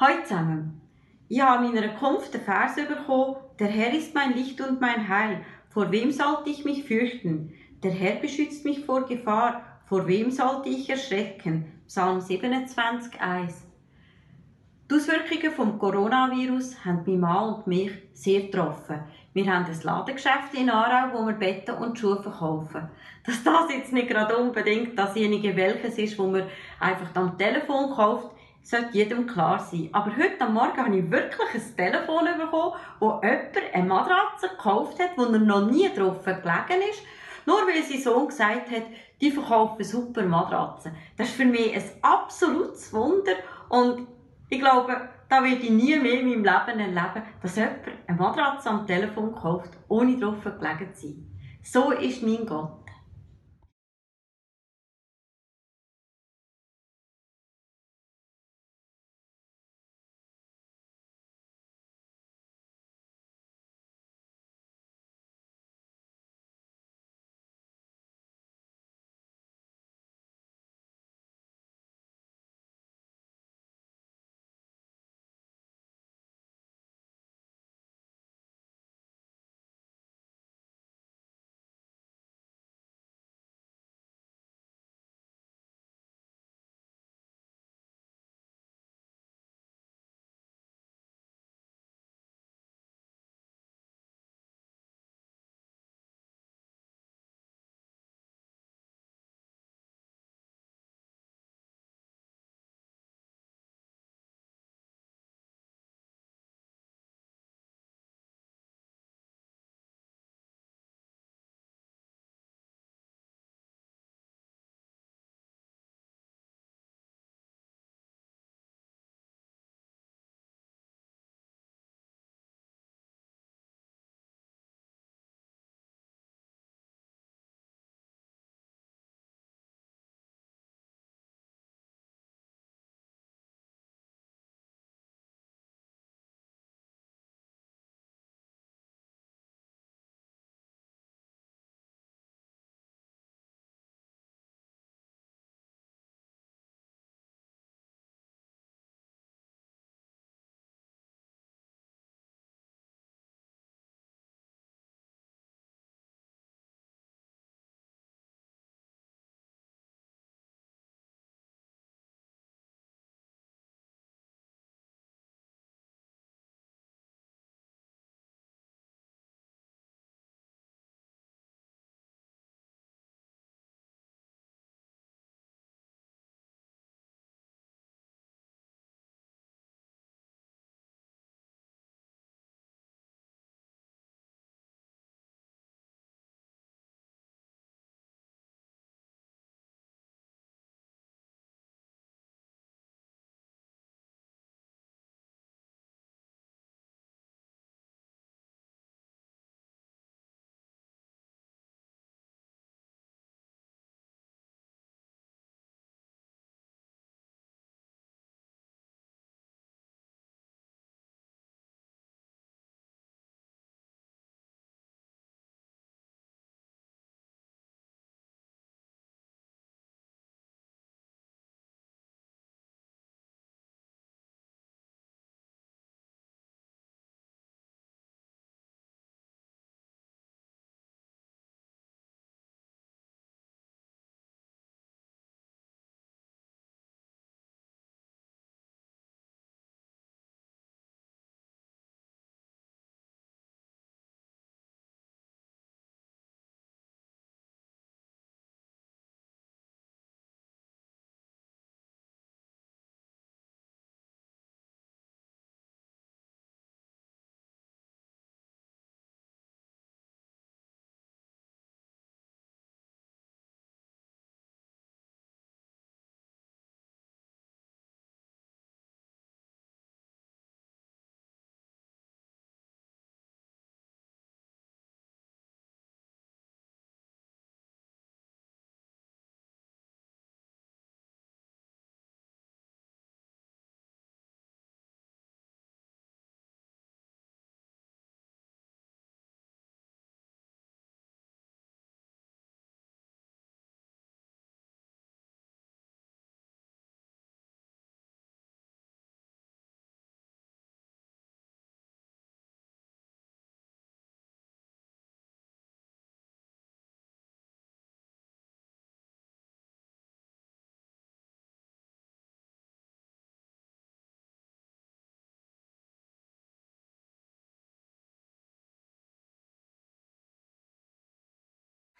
Hallo zusammen. Ich habe in meiner Kunft den Vers bekommen, der Herr ist mein Licht und mein Heil. Vor wem sollte ich mich fürchten? Der Herr beschützt mich vor Gefahr. Vor wem sollte ich erschrecken? Psalm 27, 1. Die Auswirkungen vom Coronavirus haben mein Mann und mich sehr getroffen. Wir haben ein Ladengeschäft in Aarau, wo wir Betten und Schuhe verkaufen. Dass das jetzt nicht gerade unbedingt dasjenige welches ist, wo man einfach am Telefon kauft, sollte jedem klar sein. Aber heute am Morgen habe ich wirklich ein Telefon bekommen, wo jemand eine Matratze gekauft hat, wo er noch nie drauf gelegen ist, nur weil sein Sohn gesagt hat, die verkaufen super Matratzen. Das ist für mich ein absolutes Wunder und ich glaube, da werde ich nie mehr in meinem Leben erleben, dass jemand eine Matratze am Telefon kauft, ohne drauf gelegen zu sein. So ist mein Gott.